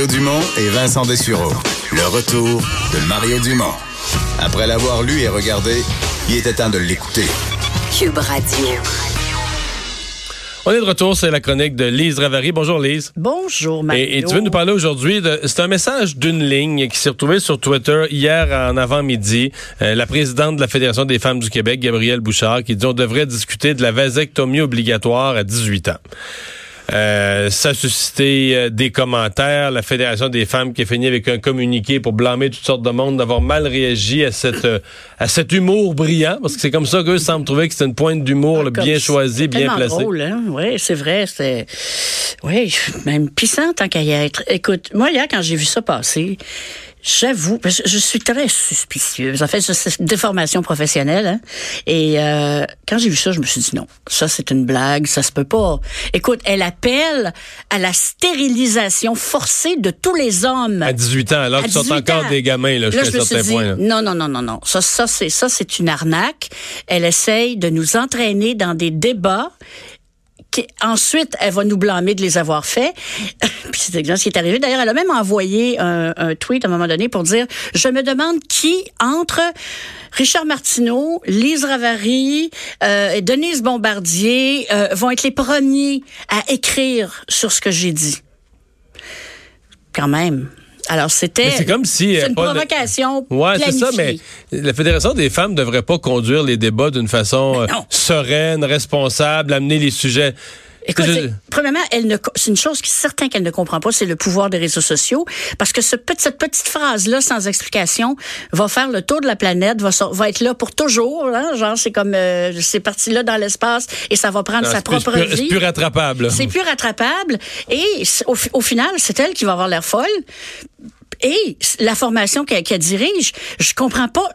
Mario Dumont et Vincent Dessureau. Le retour de Mario Dumont. Après l'avoir lu et regardé, il était temps de l'écouter. Cube Radio. On est de retour, c'est la chronique de Lise Ravary. Bonjour Lise. Bonjour, Mario. Et, et tu veux nous parler aujourd'hui de... C'est un message d'une ligne qui s'est retrouvé sur Twitter hier en avant-midi. Euh, la présidente de la Fédération des femmes du Québec, Gabrielle Bouchard, qui dit on devrait discuter de la vasectomie obligatoire à 18 ans. Euh, ça a suscité euh, des commentaires. La Fédération des femmes qui a fini avec un communiqué pour blâmer toutes sortes de monde d'avoir mal réagi à cette euh, à cet humour brillant, parce que c'est comme ça qu'eux semblent trouver que c'est une pointe d'humour Comme bien c'est choisie, bien placée. drôle, hein? Oui, c'est vrai. C'est... Oui, même puissant tant qu'à y être. Écoute, moi, hier, quand j'ai vu ça passer, J'avoue, que je suis très suspicieuse. En fait, c'est une déformation professionnelle. Hein? Et euh, quand j'ai vu ça, je me suis dit non, ça c'est une blague, ça se peut pas. Écoute, elle appelle à la stérilisation forcée de tous les hommes. À 18 ans, alors qu'ils sont 18 encore ans. des gamins, là, jusqu'à Là, un je me suis certain dit, point. là. non, non, non, non, non. Ça, ça c'est ça, c'est une arnaque. Elle essaye de nous entraîner dans des débats. Ensuite, elle va nous blâmer de les avoir faits. Puis c'est exactement ce qui est arrivé. D'ailleurs, elle a même envoyé un, tweet à un moment donné pour dire Je me demande qui entre Richard Martineau, Lise Ravary, euh, Denise Bombardier euh, vont être les premiers à écrire sur ce que j'ai dit. Quand même. Alors, c'était. C'est comme si, euh, C'est une provocation. Ouais, c'est ça, mais la Fédération des femmes devrait pas conduire les débats d'une façon euh, sereine, responsable, amener les sujets. Écoute, Je- premièrement, elle ne, c'est une chose qui est certain qu'elle ne comprend pas, c'est le pouvoir des réseaux sociaux, parce que ce, cette petite phrase-là, sans explication, va faire le tour de la planète, va, va être là pour toujours, hein, genre c'est comme euh, c'est parti là dans l'espace et ça va prendre Non, sa propre plus- vie. C'est plus rattrapable. là. C'est plus rattrapable. Et au, fi- au final, c'est elle qui va avoir l'air folle. Et la formation qu'elle qu'elle dirige, je comprends pas.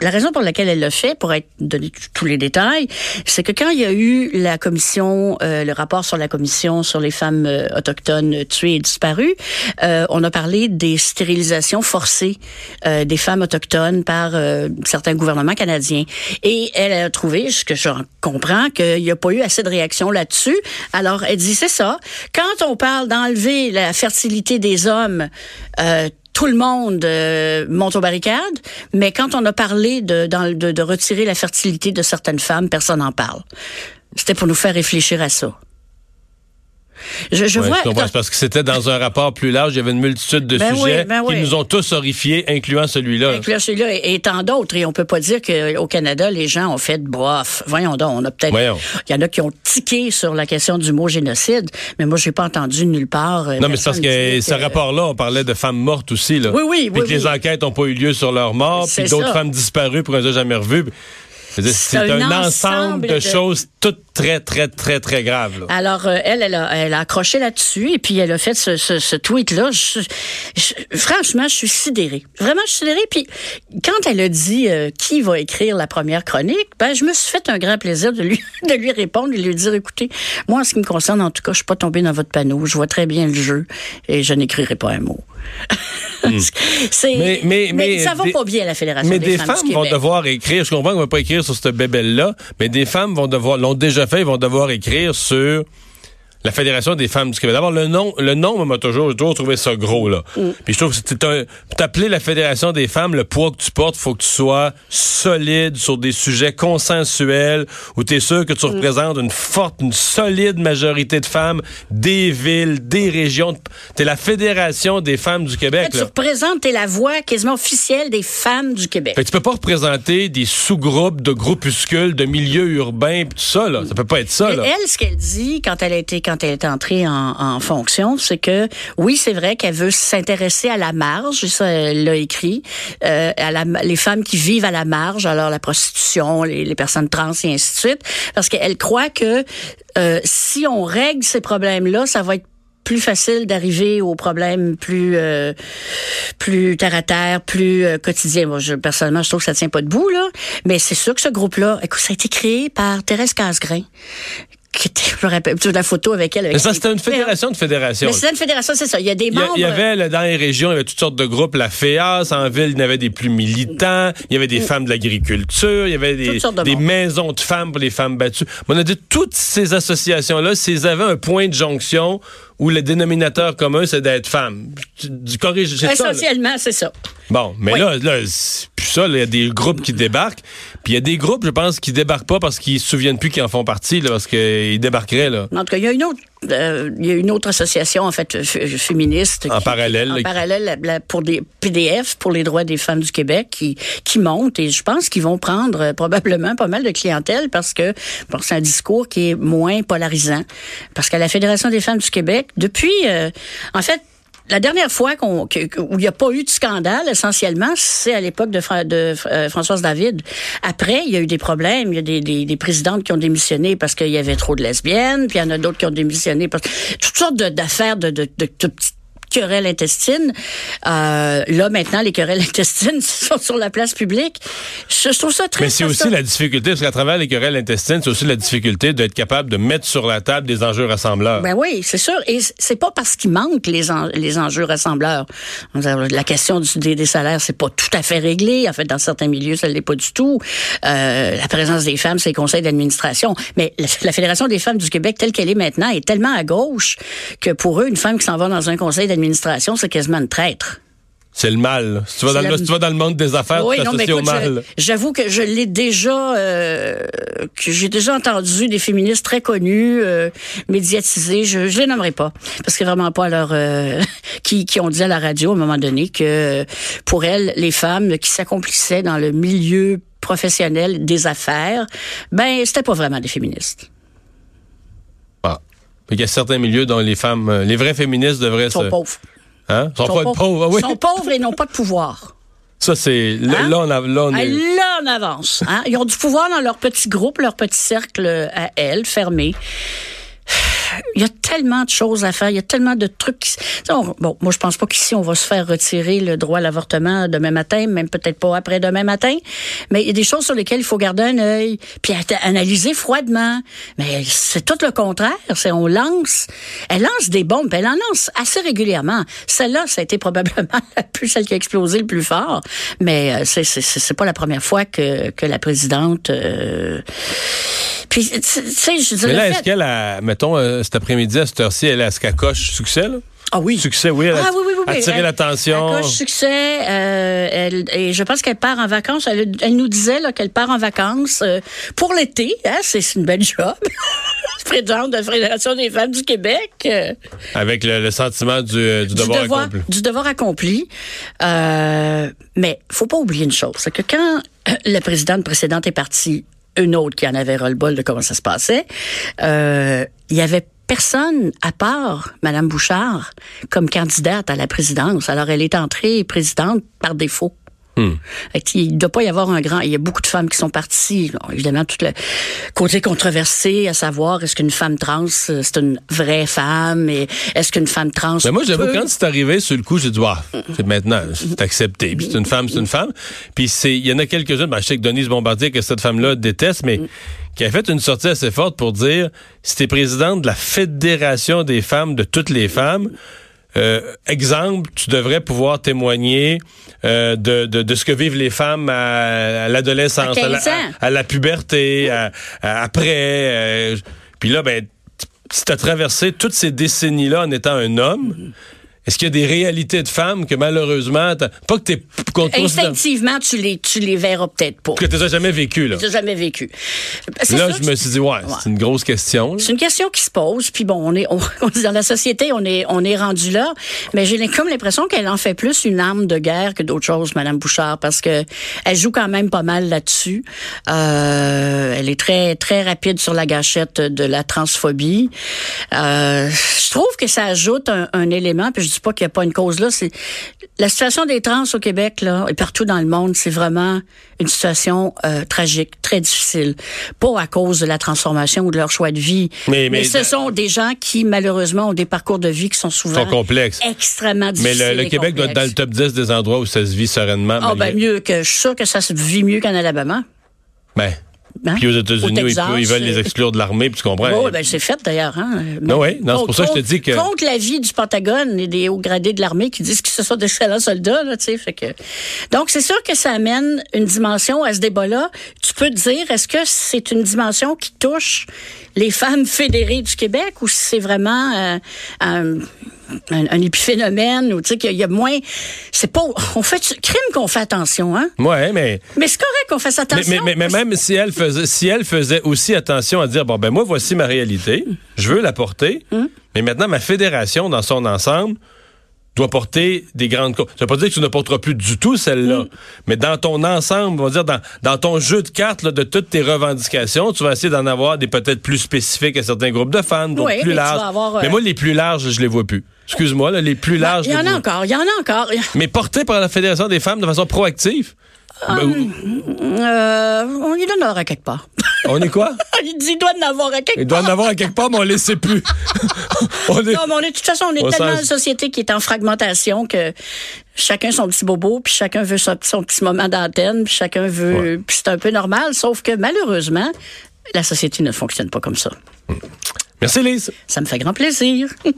La raison pour laquelle elle l'a fait, pour être donné tous les détails, c'est que quand il y a eu la commission, euh, le rapport sur la commission sur les femmes euh, autochtones tuées et disparues, euh, on a parlé des stérilisations forcées euh, des femmes autochtones par euh, certains gouvernements canadiens. Et elle a trouvé, ce que je comprends, qu'il n'y a pas eu assez de réaction là-dessus. Alors, elle dit, c'est ça. Quand on parle d'enlever la fertilité des hommes, tout le monde euh, monte aux barricades, mais quand on a parlé de, de, de retirer la fertilité de certaines femmes, personne n'en parle. C'était pour nous faire réfléchir à ça. Je, je Ouais, vois. je parce que c'était dans un rapport plus large, il y avait une multitude de Ben oui, sujets ben oui. qui nous ont tous horrifiés, incluant celui-là. Là, celui-là et, et tant d'autres. Et on peut pas dire qu'au Canada, les gens ont fait bof. Voyons donc, on a peut-être. Il y en a qui ont tiqué sur la question du mot génocide, mais moi, j'ai pas entendu nulle part. euh, Non, mais c'est parce que ce rapport-là, on parlait de femmes mortes aussi. Là. Oui, oui, Puis oui, que les enquêtes n'ont pas eu lieu sur leur mort, puis d'autres femmes disparues pour a jamais revues. C'est un, un ensemble ensemble de, de- choses toutes très, très, très, très graves. là. Alors, euh, elle, elle a, elle a accroché là-dessus et puis elle a fait ce, ce, ce tweet-là. Je- je- franchement, je suis sidérée. Vraiment, je suis sidérée. Puis quand elle a dit euh, qui va écrire la première chronique, ben, je me suis fait un grand plaisir de lui, de lui répondre et de lui dire, écoutez, moi, en ce qui me concerne, en tout cas, je suis pas tombée dans votre panneau. Je vois très bien le jeu et je n'écrirai pas un mot. C'est, Mais- mais- mais ça va des- pas bien, la Fédération Mais des, des femmes, femmes du vont devoir écrire. Je comprends qu'on va pas écrire sur cette bébelle-là, mais des femmes vont devoir, l'ont déjà fait, ils vont devoir écrire sur la Fédération des femmes du Québec. D'abord, le nom, le nom m'a toujours, toujours trouvé ça gros, là. Mm. Puis je trouve que c'est un, pour t'appeler la Fédération des femmes, le poids que tu portes, faut que tu sois solide sur des sujets consensuels où tu es sûr que tu Mm. représentes une forte, une solide majorité de femmes des villes, des régions. T'es la Fédération des femmes du Québec, Tu là. représentes, t'es la voix quasiment officielle des femmes du Québec. Fait que tu peux pas représenter des sous-groupes de groupuscules, de milieux urbains, pis tout ça, là. Ça peut pas être ça, Et là. Elle, ce qu'elle dit quand elle a été, quand elle est entrée en, fonction, c'est que oui, c'est vrai qu'elle veut s'intéresser à la marge, ça, elle l'a écrit, euh, les femmes qui vivent à la marge, alors la prostitution, les, personnes trans et ainsi de suite, parce qu'elle croit que euh, si on règle ces problèmes-là, ça va être plus facile d'arriver aux problèmes plus euh, plus terre à terre, plus euh, quotidiens. Moi, personnellement, je trouve que ça tient pas debout là, mais c'est sûr que ce groupe-là, écoute, ça a été créé par Thérèse Casgrain. Je me rappelle, as la photo avec elle. Avec Mais ça, c'était une fédération de fédérations. C'était une fédération, c'est ça. Il y a des membres. il y avait là, dans les régions, il y avait toutes sortes de groupes. La FEAS, en ville, il y avait des plus militants. Il y avait des femmes de l'agriculture. Il y avait des, de maisons de femmes pour les femmes battues. Mais on a dit toutes ces associations-là, s'ils avaient un point de jonction où le dénominateur commun, c'est d'être femme. Tu- Du corrige. Essentiellement, c'est ça. Bon, mais Oui. là, là c'est plus ça. Il y a des groupes qui débarquent. Puis il y a des groupes, je pense, qui débarquent pas parce qu'ils se souviennent plus qu'ils en font partie, là, parce qu'ils débarqueraient. Là. En tout cas, il y a une autre, euh, il y a une autre association en fait féministe En parallèle, en qui- parallèle la- la- pour des PDF pour les droits des femmes du Québec qui qui montent et je pense qu'ils vont prendre euh, probablement pas mal de clientèle parce que bon, c'est un discours qui est moins polarisant. Parce qu'à la Fédération des femmes du Québec depuis euh, en fait la dernière fois qu'on, où il n'y a pas eu de scandale, essentiellement, c'est à l'époque de, euh, Françoise David. Après, il y a eu des problèmes. Il y a des, des, présidentes qui ont démissionné parce qu'il y avait trop de lesbiennes, puis il y en a d'autres qui ont démissionné parce toutes sortes d'affaires de, de, de, querelles intestines. Euh, là, maintenant, les querelles intestines sont sur la place publique. Je, je trouve ça très... Mais c'est aussi la difficulté, parce qu'à travers les querelles intestines, c'est aussi la difficulté d'être capable de mettre sur la table des enjeux rassembleurs. Ben oui, c'est sûr. Et c'est pas parce qu'il manque les, en- les enjeux rassembleurs. La question du- des, des salaires, c'est pas tout à fait réglé. En fait, dans certains milieux, ça l'est pas du tout. Euh, la présence des femmes, c'est les conseils d'administration. Mais la, la Fédération des femmes du Québec, telle qu'elle est maintenant, est tellement à gauche que pour eux, une femme qui s'en va dans un conseil d'administration, c'est quasiment une traître. C'est le mal. là. Si tu vas dans, le, la- si tu vas dans le monde des affaires, Oui, tu t'associes au mal. j'avoue que je l'ai déjà, euh, que j'ai déjà entendu des féministes très connues, euh, médiatisées. Je, je les nommerai pas parce que vraiment pas leur euh, qui, qui ont dit à la radio à un moment donné que pour elles, les femmes qui s'accomplissaient dans le milieu professionnel des affaires, ben c'était pas vraiment des féministes. Ah. Il y a certains milieux dont les femmes, euh, les vraies féministes devraient Ils sont se... pauvres. Hein? Sont, Ils pas pauvres. ah oui. Ils sont pauvres et n'ont pas de pouvoir. Ça, c'est... Là, Hein? là, on a... Là, on Ah, est... Là, on avance. Hein? Ils ont du pouvoir dans leur petit groupe, leur petit cercle à elles, fermé. Il y a tellement de choses à faire, il y a tellement de trucs. qui- Bon, moi je pense pas qu'ici on va se faire retirer le droit à l'avortement demain matin, même peut-être pas après demain matin, mais il y a des choses sur lesquelles il faut garder un œil, puis analyser froidement. Mais c'est tout le contraire, c'est on lance, elle lance des bombes, elle en lance assez régulièrement. Celle-là, ça a été probablement la plus celle qui a explosé le plus fort, mais euh, c'est c'est pas la première fois que que la présidente. euh, Puis tu sais, je Mais dirais. là, est-ce qu'elle a... Mettons, euh, cet après-midi, à cette heure-ci, elle est-ce qu'elle coche succès, là? Ah oui. Succès, oui. Elle a Ah oui, oui, oui, Elle- l'attention. Elle coche succès. euh, elle, et je pense qu'elle part en vacances. Elle, elle nous disait là, qu'elle part en vacances euh, pour l'été. Hein, c'est une belle job. Présidente de la Fédération des femmes du Québec. euh, Avec le, le sentiment du, euh, du du devoir, devoir, accompli. du devoir accompli. Euh, mais faut pas oublier une chose, c'est que quand la présidente précédente est partie, une autre qui en avait ras-le-bol de comment ça se passait, euh, il y avait personne à part Madame Bouchard comme candidate à la présidence. Alors elle est entrée présidente par défaut. Fait qu'il ne doit pas y avoir un grand. Il y a beaucoup de femmes qui sont parties. Évidemment, tout le côté controversé, à savoir est-ce qu'une femme trans, euh, c'est une vraie femme et est-ce qu'une femme trans. Mais moi, j'avoue, peut- quand c'est arrivé sur le coup, j'ai dit, ah, c'est maintenant, c'est accepté. Puis c'est une femme, c'est une femme. Puis c'est, il y en a quelques-unes, ben, je sais que Denise Bombardier, que cette femme-là déteste, mais qui a fait une sortie assez forte pour dire, si t'es présidente de la Fédération des femmes, de toutes les femmes, euh, exemple, tu devrais pouvoir témoigner euh, de, de, de ce que vivent les femmes à, à l'adolescence, À à, la, 15 ans. à- à la puberté, à- à- après. euh, puis là, ben, si tu as traversé toutes ces décennies-là en étant un homme, est-ce qu'il y a des réalités de femmes que malheureusement, pas que t'es Instinctivement, tu les, tu les verras peut-être pas. que tu n'as jamais vécu là. Tu jamais vécu. Là, je me suis dit ouais, c'est une grosse question. C'est une question qui se pose, puis bon, on est, on, on dit dans la société, on est, on est rendu là, mais j'ai comme l'impression qu'elle en fait plus une arme de guerre que d'autres choses, Madame Bouchard, parce que elle joue quand même pas mal là-dessus. Euh, elle est très, très rapide sur la gâchette de la transphobie. Euh, je trouve que ça ajoute un, un élément, puis je dis dis pas qu'il n'y a pas une cause là. C'est la situation des trans au Québec là et partout dans le monde, c'est vraiment une situation euh, tragique, très difficile. Pas à cause de la transformation ou de leur choix de vie, Mais- mais- ce sont des gens qui malheureusement ont des parcours de vie qui sont souvent Sont complexes. extrêmement Mais difficiles. le, le Québec doit être dans le top 10 des endroits où ça se vit sereinement. Ben malgré- mieux que je suis sûr que ça se vit mieux qu'en Alabama. Ben, Hein? Puis aux Au États-Unis, ils, Texas, peuvent- ils veulent les euh, exclure de l'armée, puis tu comprends? Oui, ben c'est fait d'ailleurs. Hein? Non, oui, non, c'est pour ça que je te dis que- Contre l'avis du Pentagone et des hauts gradés de l'armée qui disent que ce sont d'excellents soldats, là, tu sais. Fait que... Donc, c'est sûr que ça amène une dimension à ce débat-là. Tu peux te dire, est-ce que c'est une dimension qui touche les femmes fédérées du Québec ou si c'est vraiment euh, un, un, un épiphénomène ou tu sais qu'il y a moins. C'est pas. On fait crime qu'on fait attention, hein? Ouais, mais. Mais c'est correct qu'on fasse attention. mais, mais- mais même si elle faisait si elle faisait aussi attention à dire bon ben moi voici ma réalité, je veux la porter, Hum. mais maintenant ma fédération dans son ensemble doit porter des grandes causes. Ça veut pas dire que tu ne porteras plus du tout celle-là, Hum. mais dans ton ensemble, on va dire dans, dans ton jeu de cartes là, de toutes tes revendications, tu vas essayer d'en avoir des peut-être plus spécifiques à certains groupes de femmes, d'autres Oui, plus larges. avoir, euh, Mais moi les plus larges, je les vois plus. Excuse-moi, là, les plus Ben, larges. Il y en a encore, il y en a encore. Mais portés par la Fédération des femmes de façon proactive? Ben, ou- Euh, on y donne à quelque part. on est quoi? il dit il doit en avoir à quelque Il doit en avoir à quelque part, mais on ne les sait plus. on est... Non, mais on est, de toute façon, on est tellement sens- une société qui est en fragmentation que chacun son petit bobo, puis chacun veut son, son petit moment d'antenne, puis chacun veut. Ouais. Puis c'est un peu normal, sauf que malheureusement, la société ne fonctionne pas comme ça. Merci, Lise. Ça me fait grand plaisir.